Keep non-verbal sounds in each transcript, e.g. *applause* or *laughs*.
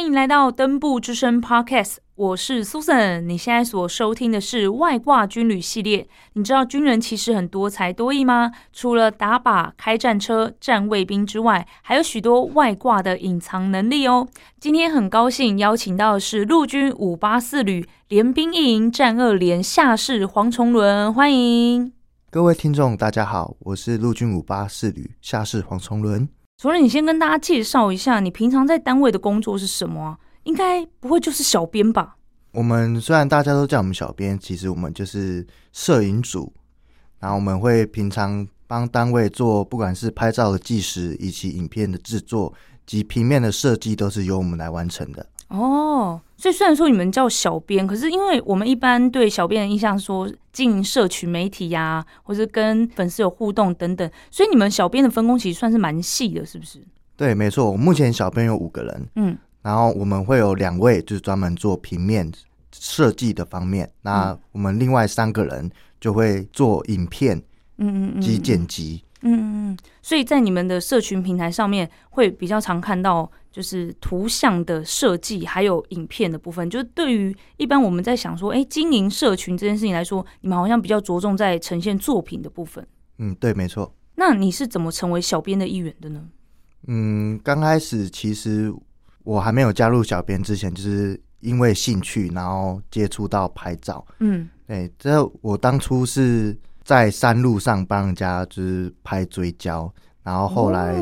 欢迎来到登部之声 Podcast，我是 Susan。你现在所收听的是外挂军旅系列。你知道军人其实很多才多艺吗？除了打靶、开战车、站卫兵之外，还有许多外挂的隐藏能力哦。今天很高兴邀请到的是陆军五八四旅联兵一营战二连下士黄崇伦，欢迎各位听众，大家好，我是陆军五八四旅下士黄崇伦。除了你先跟大家介绍一下，你平常在单位的工作是什么？应该不会就是小编吧？我们虽然大家都叫我们小编，其实我们就是摄影组，然后我们会平常帮单位做，不管是拍照的计时，以及影片的制作及平面的设计，都是由我们来完成的。哦，所以虽然说你们叫小编，可是因为我们一般对小编的印象说经营社群媒体呀，或者跟粉丝有互动等等，所以你们小编的分工其实算是蛮细的，是不是？对，没错。我目前小编有五个人，嗯，然后我们会有两位就是专门做平面设计的方面，那我们另外三个人就会做影片，嗯嗯嗯，及剪辑，嗯嗯嗯。所以在你们的社群平台上面会比较常看到。就是图像的设计，还有影片的部分。就是对于一般我们在想说，哎，经营社群这件事情来说，你们好像比较着重在呈现作品的部分。嗯，对，没错。那你是怎么成为小编的一员的呢？嗯，刚开始其实我还没有加入小编之前，就是因为兴趣，然后接触到拍照。嗯，对，这我当初是在山路上帮人家就是拍追焦，然后后来。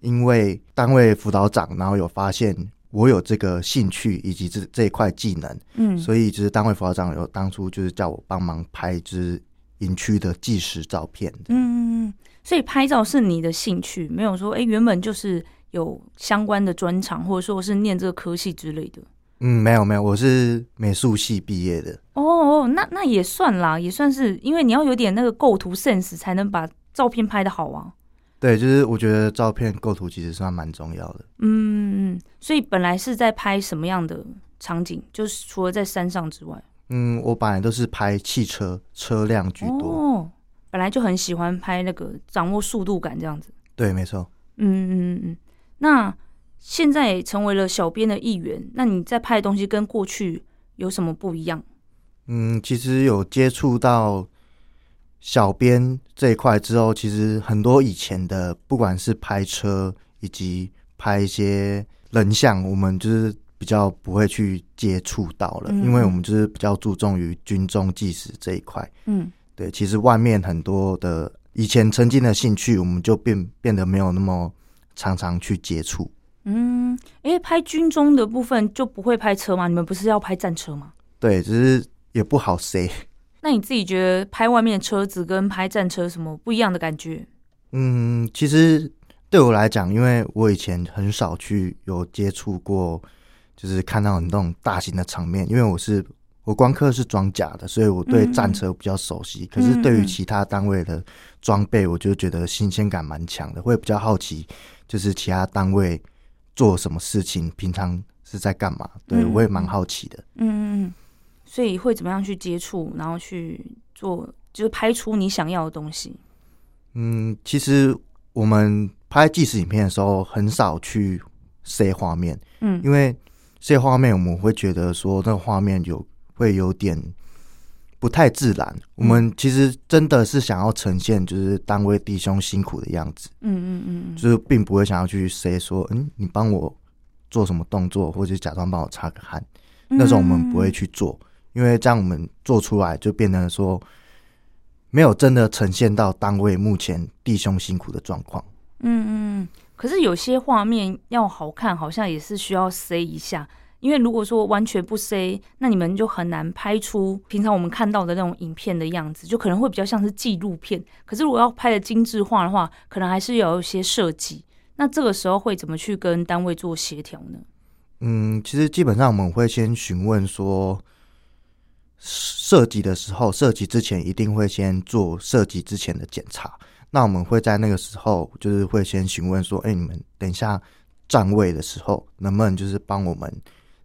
因为单位辅导长，然后有发现我有这个兴趣以及这这一块技能，嗯，所以就是单位辅导长有当初就是叫我帮忙拍一支营区的纪实照片，嗯，所以拍照是你的兴趣，没有说哎原本就是有相关的专长，或者说是念这个科系之类的，嗯，没有没有，我是美术系毕业的，哦哦，那那也算啦，也算是，因为你要有点那个构图 sense 才能把照片拍的好啊。对，就是我觉得照片构图其实算蛮重要的。嗯，所以本来是在拍什么样的场景？就是除了在山上之外，嗯，我本来都是拍汽车车辆居多。哦，本来就很喜欢拍那个掌握速度感这样子。对，没错。嗯嗯嗯。那现在成为了小编的一员，那你在拍的东西跟过去有什么不一样？嗯，其实有接触到。小编这一块之后，其实很多以前的，不管是拍车以及拍一些人像，我们就是比较不会去接触到了，因为我们就是比较注重于军中纪实这一块。嗯，对，其实外面很多的以前曾经的兴趣，我们就变变得没有那么常常去接触。嗯，因为拍军中的部分就不会拍车吗？你们不是要拍战车吗？对，只是也不好塞。那你自己觉得拍外面的车子跟拍战车什么不一样的感觉？嗯，其实对我来讲，因为我以前很少去有接触过，就是看到那种大型的场面。因为我是我光刻是装甲的，所以我对战车比较熟悉。可是对于其他单位的装备，我就觉得新鲜感蛮强的，会比较好奇，就是其他单位做什么事情，平常是在干嘛？对我也蛮好奇的。嗯嗯。所以会怎么样去接触，然后去做，就是拍出你想要的东西。嗯，其实我们拍纪实影片的时候，很少去塞画面。嗯，因为塞画面，我们会觉得说那个画面有会有点不太自然。我们其实真的是想要呈现，就是单位弟兄辛苦的样子。嗯嗯嗯，就是并不会想要去塞说，嗯，你帮我做什么动作，或者假装帮我擦个汗，那种我们不会去做。因为这样我们做出来就变成说，没有真的呈现到单位目前弟兄辛苦的状况。嗯嗯，可是有些画面要好看，好像也是需要塞一下。因为如果说完全不塞，那你们就很难拍出平常我们看到的那种影片的样子，就可能会比较像是纪录片。可是如果要拍的精致化的话，可能还是有一些设计。那这个时候会怎么去跟单位做协调呢？嗯，其实基本上我们会先询问说。设计的时候，设计之前一定会先做设计之前的检查。那我们会在那个时候，就是会先询问说：“哎，你们等一下站位的时候，能不能就是帮我们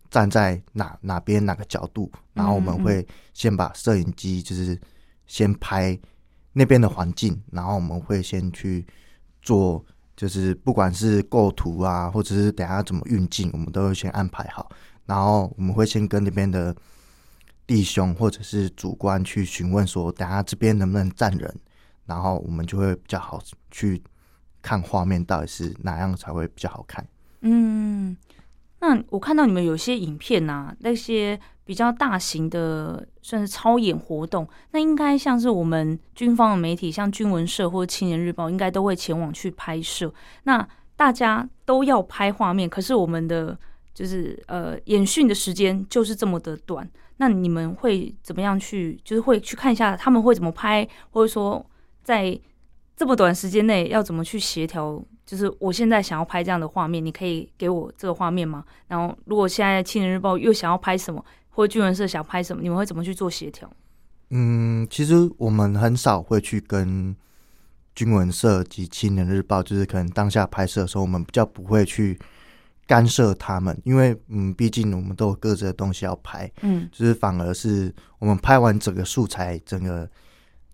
站在哪哪边哪个角度？然后我们会先把摄影机就是先拍那边的环境，然后我们会先去做就是不管是构图啊，或者是等下怎么运镜，我们都会先安排好。然后我们会先跟那边的弟兄或者是主观去询问说，等下这边能不能站人，然后我们就会比较好去看画面到底是哪样才会比较好看。嗯，那我看到你们有些影片啊，那些比较大型的算是超演活动，那应该像是我们军方的媒体，像军文社或者青年日报，应该都会前往去拍摄。那大家都要拍画面，可是我们的就是呃演训的时间就是这么的短。那你们会怎么样去？就是会去看一下他们会怎么拍，或者说在这么短时间内要怎么去协调？就是我现在想要拍这样的画面，你可以给我这个画面吗？然后如果现在青年日报又想要拍什么，或者军文社想拍什么，你们会怎么去做协调？嗯，其实我们很少会去跟军文社及青年日报，就是可能当下拍摄的时候，我们比较不会去。干涉他们，因为嗯，毕竟我们都有各自的东西要拍，嗯，就是反而是我们拍完整个素材、整个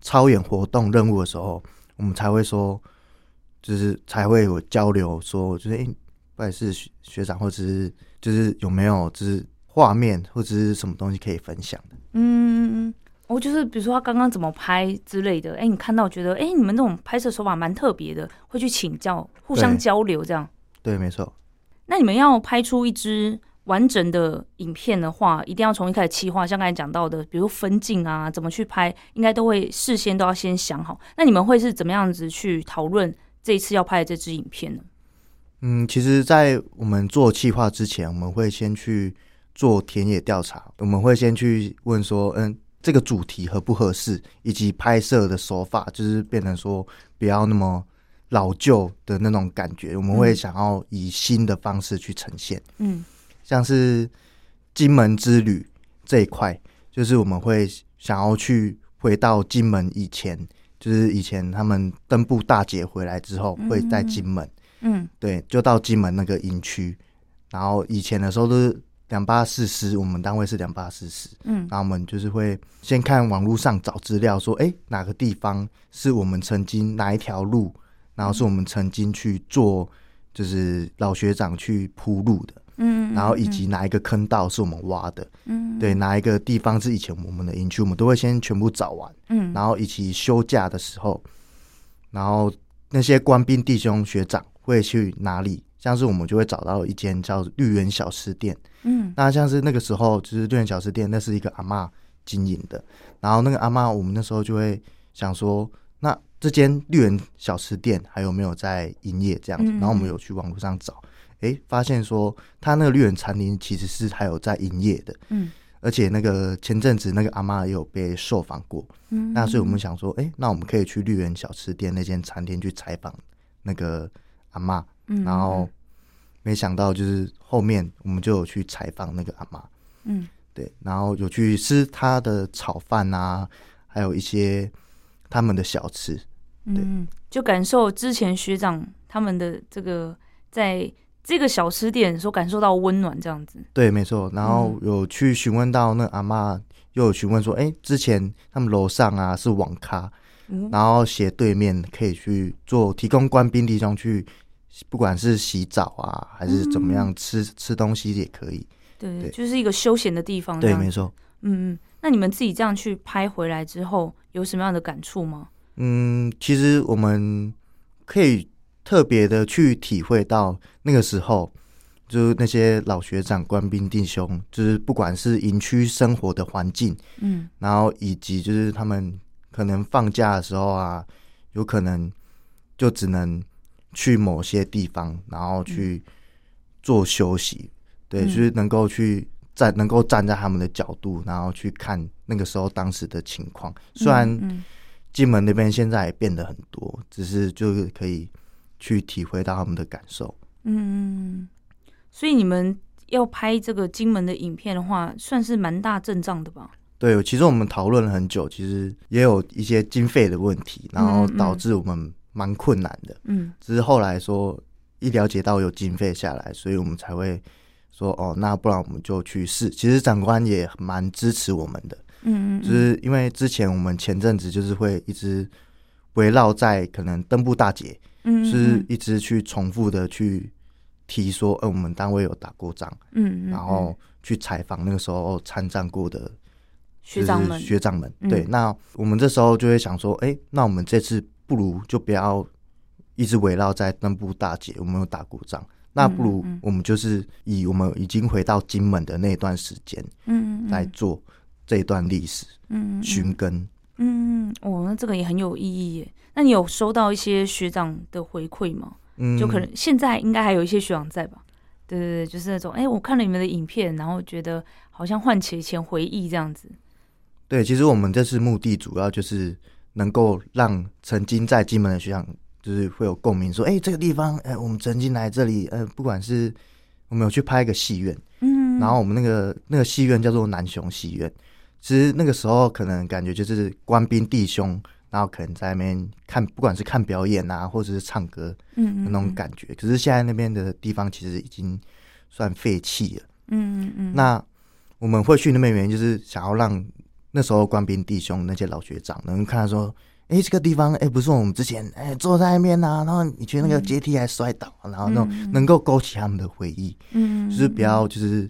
超演活动任务的时候，我们才会说，就是才会有交流，说就是哎，不管是学学长或者是就是有没有就是画面或者是什么东西可以分享的，嗯，我就是比如说他刚刚怎么拍之类的，哎，你看到觉得哎，你们这种拍摄手法蛮特别的，会去请教、互相交流这样，对，没错。那你们要拍出一支完整的影片的话，一定要从一开始企划，像刚才讲到的，比如分镜啊，怎么去拍，应该都会事先都要先想好。那你们会是怎么样子去讨论这一次要拍的这支影片呢？嗯，其实，在我们做企划之前，我们会先去做田野调查，我们会先去问说，嗯，这个主题合不合适，以及拍摄的手法，就是变成说不要那么。老旧的那种感觉，我们会想要以新的方式去呈现。嗯，像是金门之旅这一块，就是我们会想要去回到金门以前，就是以前他们登部大捷回来之后，会在金门。嗯，对，就到金门那个营区。然后以前的时候都是两八四师，我们单位是两八四师。嗯，然后我们就是会先看网络上找资料，说哎哪个地方是我们曾经哪一条路。然后是我们曾经去做，就是老学长去铺路的，嗯，然后以及哪一个坑道是我们挖的，嗯，对，哪一个地方是以前我们的营区，我们都会先全部找完，嗯，然后以及休假的时候，然后那些官兵弟兄学长会去哪里？像是我们就会找到一间叫绿园小吃店，嗯，那像是那个时候就是绿园小吃店，那是一个阿妈经营的，然后那个阿妈，我们那时候就会想说，那。这间绿园小吃店还有没有在营业？这样子，然后我们有去网络上找，哎，发现说他那个绿园餐厅其实是还有在营业的，嗯，而且那个前阵子那个阿妈也有被受访过，嗯，那所以我们想说，哎，那我们可以去绿园小吃店那间餐厅去采访那个阿妈，嗯，然后没想到就是后面我们就有去采访那个阿妈，嗯，对，然后有去吃他的炒饭啊，还有一些他们的小吃。嗯，就感受之前学长他们的这个，在这个小吃店所感受到温暖，这样子。对，没错。然后有去询问到那阿妈，又有询问说，哎，之前他们楼上啊是网咖，然后斜对面可以去做提供官兵弟兄去，不管是洗澡啊，还是怎么样吃吃东西也可以。对，就是一个休闲的地方。对，没错。嗯嗯，那你们自己这样去拍回来之后，有什么样的感触吗？嗯，其实我们可以特别的去体会到那个时候，就是那些老学长、官兵弟兄，就是不管是营区生活的环境，嗯，然后以及就是他们可能放假的时候啊，有可能就只能去某些地方，然后去做休息，对，就是能够去站，能够站在他们的角度，然后去看那个时候当时的情况，虽然。金门那边现在也变得很多，只是就是可以去体会到他们的感受。嗯，所以你们要拍这个金门的影片的话，算是蛮大阵仗的吧？对，其实我们讨论了很久，其实也有一些经费的问题，然后导致我们蛮困难的。嗯，只是后来说一了解到有经费下来，所以我们才会说哦，那不然我们就去试。其实长官也蛮支持我们的。嗯，就是因为之前我们前阵子就是会一直围绕在可能登部大姐嗯，是一直去重复的去提说，呃，我们单位有打过仗，嗯，然后去采访那个时候参战过的学长们，学长们，对，那我们这时候就会想说，哎，那我们这次不如就不要一直围绕在登布大姐，我们有打过仗。那不如我们就是以我们已经回到金门的那段时间，嗯，来做这一段历史，嗯，寻根，嗯，哦，那这个也很有意义耶。那你有收到一些学长的回馈吗？嗯，就可能现在应该还有一些学长在吧？对对对，就是那种，哎，我看了你们的影片，然后觉得好像唤起以前回忆这样子。对，其实我们这次目的主要就是能够让曾经在金门的学长。就是会有共鸣，说：“哎，这个地方，哎，我们曾经来这里，呃，不管是我们有去拍一个戏院，嗯，然后我们那个那个戏院叫做南雄戏院。其实那个时候可能感觉就是官兵弟兄，然后可能在那边看，不管是看表演啊，或者是唱歌，嗯，那种感觉。可是现在那边的地方其实已经算废弃了，嗯嗯嗯。那我们会去那边原因就是想要让那时候官兵弟兄那些老学长能看到说。”哎，这个地方哎，不是我们之前哎坐在那边呐，然后你觉得那个阶梯还摔倒，然后那种能够勾起他们的回忆，嗯，就是比较就是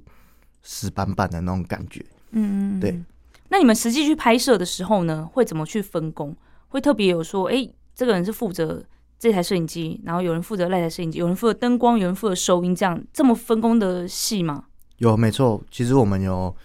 死板板的那种感觉，嗯，对。那你们实际去拍摄的时候呢，会怎么去分工？会特别有说，哎，这个人是负责这台摄影机，然后有人负责那台摄影机，有人负责灯光，有人负责收音，这样这么分工的戏吗？有，没错。其实我们有。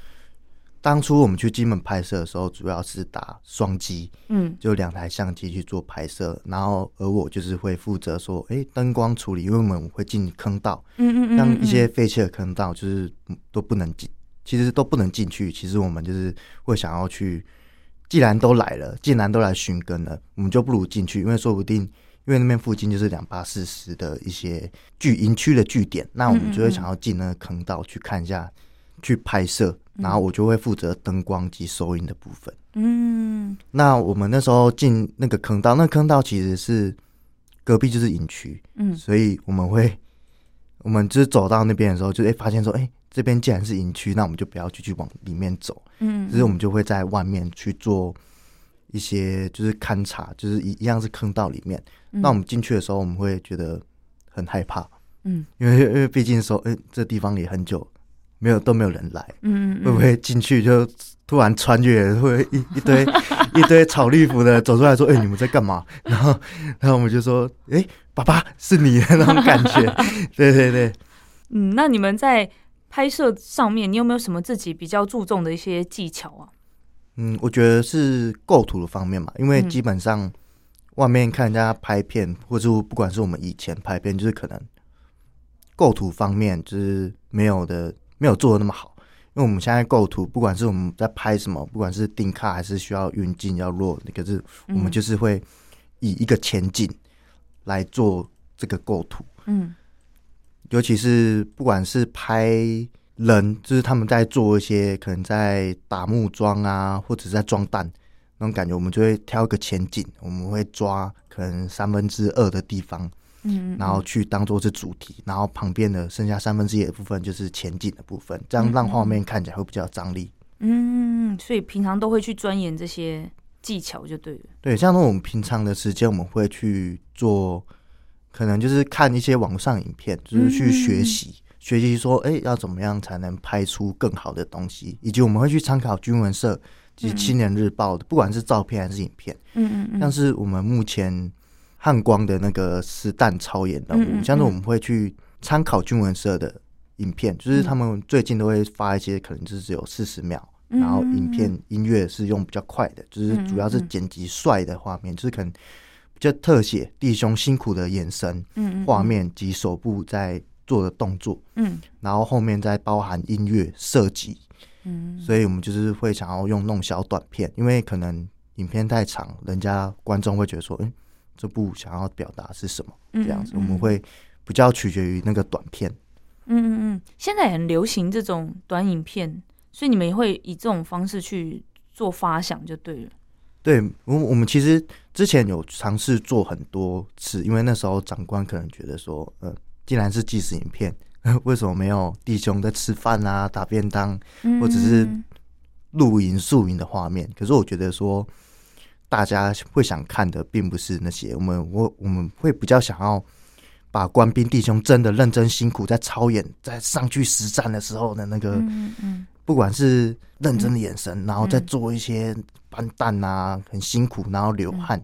当初我们去金门拍摄的时候，主要是打双机，嗯，就两台相机去做拍摄，然后而我就是会负责说，哎，灯光处理，因为我们会进坑道，嗯嗯嗯，像一些废弃的坑道，就是都不能进，其实都不能进去。其实我们就是会想要去，既然都来了，既然都来寻根了，我们就不如进去，因为说不定，因为那边附近就是两八四十的一些据营区的据点，那我们就会想要进那个坑道去看一下，去拍摄。然后我就会负责灯光及收音的部分。嗯，那我们那时候进那个坑道，那坑道其实是隔壁就是营区。嗯，所以我们会，我们就是走到那边的时候，就会发现说，哎，这边既然是营区，那我们就不要继续往里面走。嗯，所以我们就会在外面去做一些就是勘察，就是一一样是坑道里面。那我们进去的时候，我们会觉得很害怕。嗯，因为因为毕竟说，哎，这地方也很久。没有都没有人来，嗯，会不会进去就突然穿越，会一一堆 *laughs* 一堆草绿服的走出来说：“哎，你们在干嘛？” *laughs* 然后，然后我们就说：“哎，爸爸是你的那种感觉。*laughs* ”对对对，嗯，那你们在拍摄上面，你有没有什么自己比较注重的一些技巧啊？嗯，我觉得是构图的方面嘛，因为基本上外面看人家拍片，或者不管是我们以前拍片，就是可能构图方面就是没有的。没有做的那么好，因为我们现在构图，不管是我们在拍什么，不管是定卡还是需要运镜要弱，可是我们就是会以一个前景来做这个构图。嗯，尤其是不管是拍人，就是他们在做一些可能在打木桩啊，或者在装弹那种感觉，我们就会挑一个前景，我们会抓可能三分之二的地方。嗯，然后去当做是主题，然后旁边的剩下三分之一的部分就是前景的部分，这样让画面看起来会比较有张力。嗯，所以平常都会去钻研这些技巧就对了。对，像那种平常的时间，我们会去做，可能就是看一些网上影片，就是去学习学习说，哎，要怎么样才能拍出更好的东西，以及我们会去参考军文社及青年日报的，不管是照片还是影片。嗯嗯嗯，像是我们目前。汉光的那个实弹超演任务，像是我们会去参考军文社的影片，就是他们最近都会发一些，可能就是只有四十秒，然后影片音乐是用比较快的，就是主要是剪辑帅的画面，就是可能比较特写弟兄辛苦的眼神，嗯，画面及手部在做的动作，嗯，然后后面再包含音乐设计，嗯，所以我们就是会想要用弄小短片，因为可能影片太长，人家观众会觉得说，嗯。这部想要表达是什么？这样子我们会比较取决于那个短片。嗯嗯嗯，现在很流行这种短影片，所以你们也会以这种方式去做发想，就对了。对，我我们其实之前有尝试做很多次，因为那时候长官可能觉得说，呃，既然是纪实影片，*laughs* 为什么没有弟兄在吃饭啊、打便当，或者是露营、宿营的画面？可是我觉得说。大家会想看的，并不是那些我们我我们会比较想要把官兵弟兄真的认真辛苦在操演，在上去实战的时候的那个，不管是认真的眼神，然后再做一些搬蛋啊，很辛苦，然后流汗。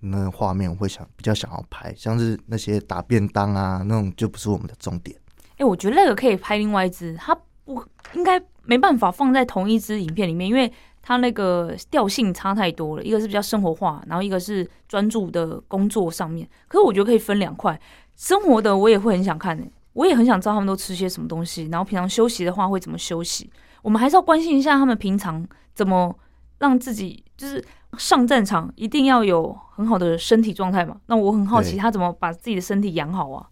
那画面我会想比较想要拍，像是那些打便当啊那种就不是我们的重点。哎、我觉得那个可以拍另外一支，它不应该没办法放在同一支影片里面，因为它那个调性差太多了。一个是比较生活化，然后一个是专注的工作上面。可是我觉得可以分两块，生活的我也会很想看、欸，我也很想知道他们都吃些什么东西，然后平常休息的话会怎么休息。我们还是要关心一下他们平常怎么让自己就是上战场一定要有很好的身体状态嘛。那我很好奇他怎么把自己的身体养好啊？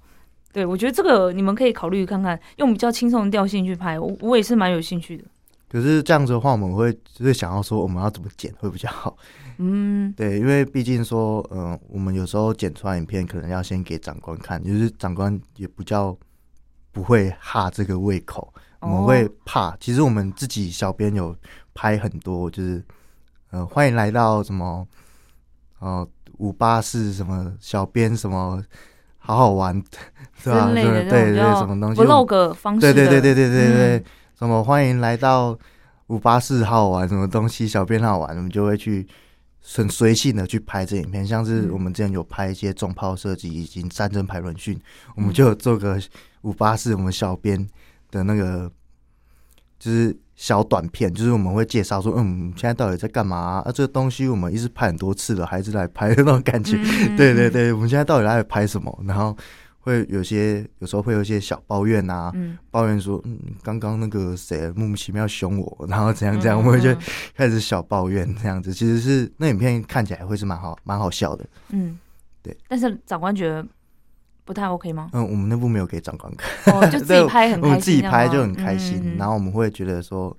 对，我觉得这个你们可以考虑看看，用比较轻松的调性去拍，我我也是蛮有兴趣的。可是这样子的话，我们会就是想要说我们要怎么剪会比较好。嗯对，因为毕竟说，嗯、我们有时候剪出来影片，可能要先给长官看，就是长官也不叫不会哈这个胃口，我们会怕。其实我们自己小编有拍很多，就是呃，欢迎来到什么，呃，五八四什么小编什么，好好玩，*laughs* 是吧？对对对，什么东西 vlog 方式的，对对对对对对对，嗯什么欢迎来到五八四好玩，什么东西小编好玩，我们就会去很随性的去拍这影片，像是嗯我们之前有拍一些重炮射击以及战争排轮训，我们就有做个五八四我们小编的那个就是小短片，就是我们会介绍说，嗯，现在到底在干嘛啊？啊这个东西我们一直拍很多次了，还是来拍的那种感觉。嗯对对，对，我们现在到底在拍什么？然后会有些有时候会有一些小抱怨啊，嗯，抱怨说，嗯，刚刚那个谁莫名其妙凶我，*laughs* 然后怎样怎样，嗯我们就嗯开始小抱怨这样子。其实是那影片看起来会是蛮好蛮好笑的。嗯，对。但是长官觉得不太 OK 吗？嗯，我们那部没有给长官看，哦，就自己 *laughs* 拍很开心，我们自己拍就很开心，然后我们会觉得说，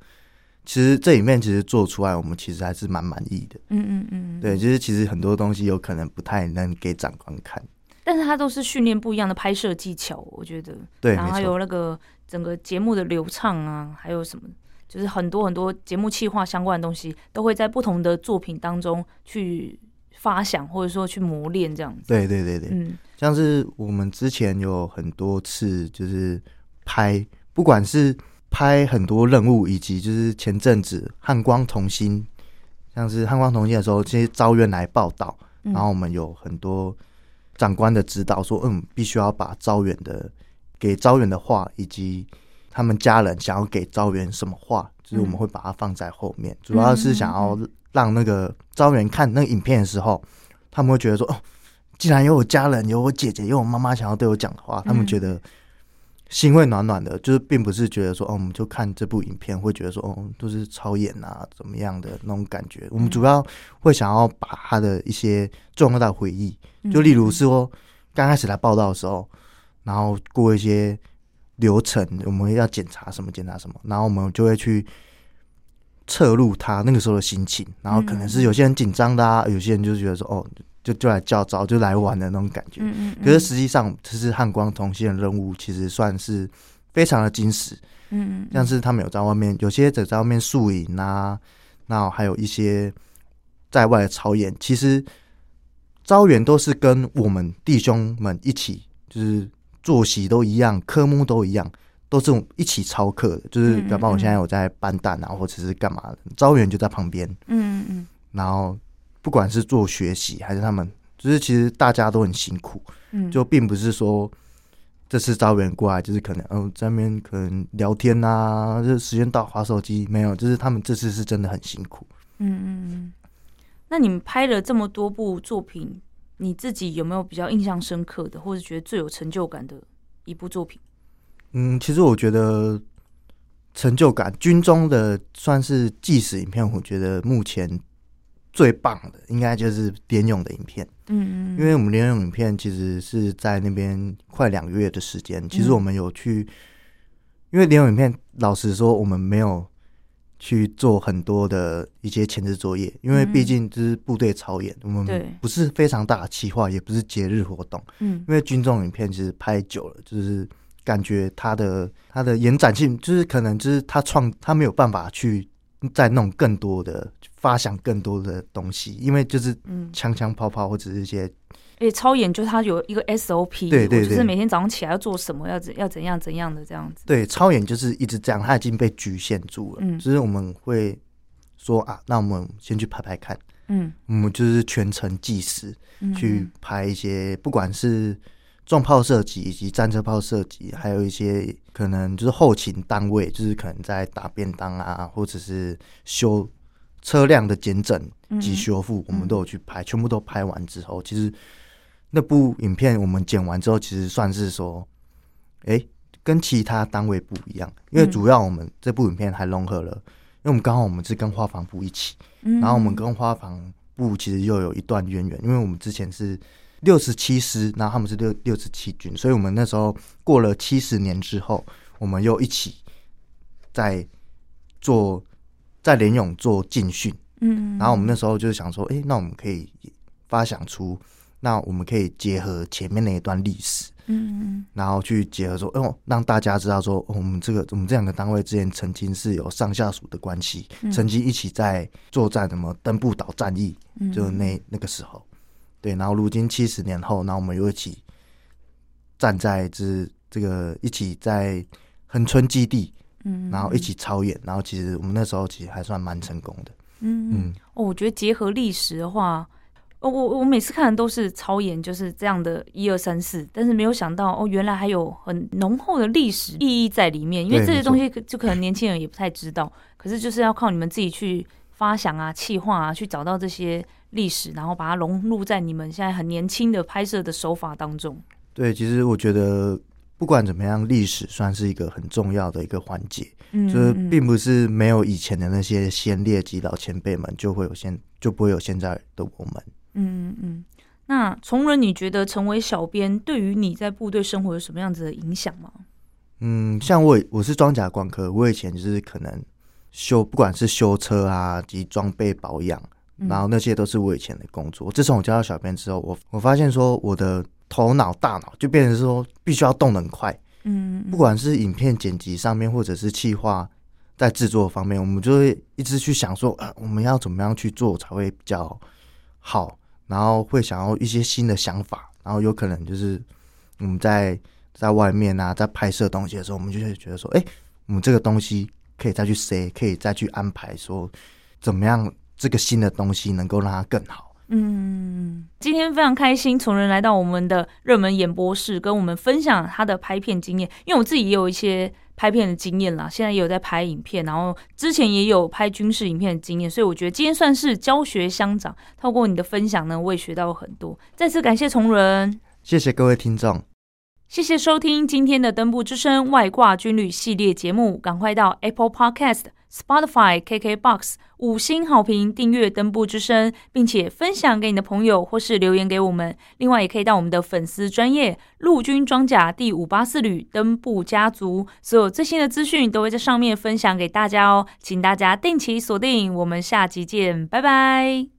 其实这里面其实做出来，我们其实还是蛮满意的。嗯嗯嗯，嗯对，。就是其实很多东西有可能不太能给长官看。但是它都是训练不一样的拍摄技巧，我觉得。对，然后还。有那个整个节目的流畅啊，还有什么，就是很多很多节目企划相关的东西，都会在不同的作品当中去发想，或者说去磨练这样子。对对对对，嗯。像是我们之前有很多次就是拍，不管是拍很多任务，以及就是前阵子汉光同心，像是汉光同心的时候，这些招员来报道，嗯。然后我们有很多长官的指导说，嗯，必须要把招员的给招员的话，以及他们家人想要给招员什么话，就是我们嗯会把它放在后面，主要是想要让那个招员看那个影片的时候，他们会觉得说，哦，既然有我家人，有我姐姐，有我妈妈想要对我讲的话，他们嗯觉得心会暖暖的，就是并不是觉得说，哦，我们就看这部影片会觉得说，哦，都是超演啊，怎么样的那种感觉。我们主要会想要把他的一些重要的回忆，嗯就例如说刚开始来报道的时候，然后过一些流程，我们要检查什么检查什么，然后我们就会去侧录他那个时候的心情，然后可能是有些人紧张的啊，有些人就觉得说哦，就就来叫招，就来玩的那种感觉。嗯嗯，可是实际上，其实汉光同心的任务，其实算是非常的矜持。嗯嗯，像是他们有在外面，有些在在外面宿营啊，那还有一些在外的操演，其实招员都是跟我们弟兄们一起，就是作息都一样，科目都一样，都是一起操课的。就是，嗯嗯比方我现在有在搬蛋啊，或者是干嘛的，招员就在旁边，嗯嗯嗯然后不管是做学习还是他们，就是其实大家都很辛苦，嗯，就并不是说这次招员过来就是可能哦在那边可能聊天呐、这时间到划手机没有，就是他们这次是真的很辛苦。嗯嗯嗯。那你们拍了这么多部作品，你自己有没有比较印象深刻的，或者觉得最有成就感的一部作品？嗯，其实我觉得成就感，军中的算是纪实影片，我觉得目前最棒的应该就是联勇的影片，嗯嗯，因为我们联勇影片其实是在那边快两个月的时间，其实我们有去，因为连勇影片，老实说，我们没有去做很多的一些前置作业，因为嗯。毕竟这是部队操演，我们对。不是非常大的企划，也不是节日活动。嗯。因为军中影片其实拍久了，就是感觉它的它的延展性，就是可能就是他创他没有办法去再弄更多的发想更多的东西，因为就是枪枪炮炮或者是一些。而且超演就是它有一个 SOP，对对对，就是每天早上起来要做什么，要怎要怎样怎样的这样子。对，超演就是一直这样，它已经被局限住了。嗯，就是我们会说啊，那我们先去拍拍看。嗯，我们就是全程计时去拍一些，不管是重炮射击以及战车炮射击，还有一些可能就是后勤单位，就是可能在打便当啊，或者是修车辆的检整及修复，我们都有去拍。全部都拍完之后，其实。那部影片我们剪完之后，其实算是说，哎，跟其他单位不一样，因为主要我们这部影片还融合了，因为我们刚好我们是跟花房部一起，然后我们跟花房部其实又有一段渊源，因为我们之前是六十七师，然后他们是六六十七军，所以我们那时候过了七十年之后，我们又一起在做在联勇做进训，嗯，然后我们那时候就是想说，哎，那我们可以发想出。那我们可以结合前面那一段历史，嗯，然后去结合说，哦，让大家知道说，我们这个我们这两个单位之间曾经是有上下属的关系，曾经一起在作战，什么登布岛战役，就那那个时候，对，然后如今七十年后，那我们又一起站在这这个一起在横村基地，嗯，然后一起操演，然后其实我们那时候其实还算蛮成功的，嗯嗯，哦，我觉得结合历史的话。我我每次看的都是超演，就是这样的一二三四，但是没有想到哦，原来还有很浓厚的历史意义在里面。因为这些东西就可能年轻人也不太知道，可是就是要靠你们自己去发想啊、气化啊，去找到这些历史，然后把它融入在你们现在很年轻的拍摄的手法当中。对，其实我觉得不管怎么样，历史算是一个很重要的一个环节，嗯就是并不是没有以前的那些先烈及老前辈们，就会有现就不会有现在的我们。嗯嗯，那从人，你觉得成为小编对于你在部队生活有什么样子的影响吗？嗯，像我我是装甲官科，我以前就是可能修，不管是修车啊及装备保养，然后那些都是我以前的工作。自从我加到小编之后，我我发现说我的头脑大脑就变成说必须要动得很快。嗯，不管是影片剪辑上面，或者是企划在制作方面，我们就会一直去想说啊，我们要怎么样去做才会比较好。然后会想要一些新的想法，然后有可能就是我们在在外面啊，在拍摄东西的时候，我们就会觉得说，哎，我们这个东西可以再去塞，可以再去安排，说怎么样这个新的东西能够让它更好。嗯，今天非常开心，从人来到我们的热门演播室，跟我们分享他的拍片经验，因为我自己也有一些。拍片的经验啦，现在也有在拍影片，然后之前也有拍军事影片的经验，所以我觉得今天算是教学相长。透过你的分享呢，我也学到很多。再次感谢崇仁，谢谢各位听众，谢谢收听今天的登部之声外挂军旅系列节目，赶快到 Apple Podcast。Spotify、KKBox 五星好评，订阅登部之声，并且分享给你的朋友，或是留言给我们。另外，也可以到我们的粉丝专业陆军装甲第五八四旅登部家族，所有最新的资讯都会在上面分享给大家哦。请大家定期锁定，我们下集见，拜拜。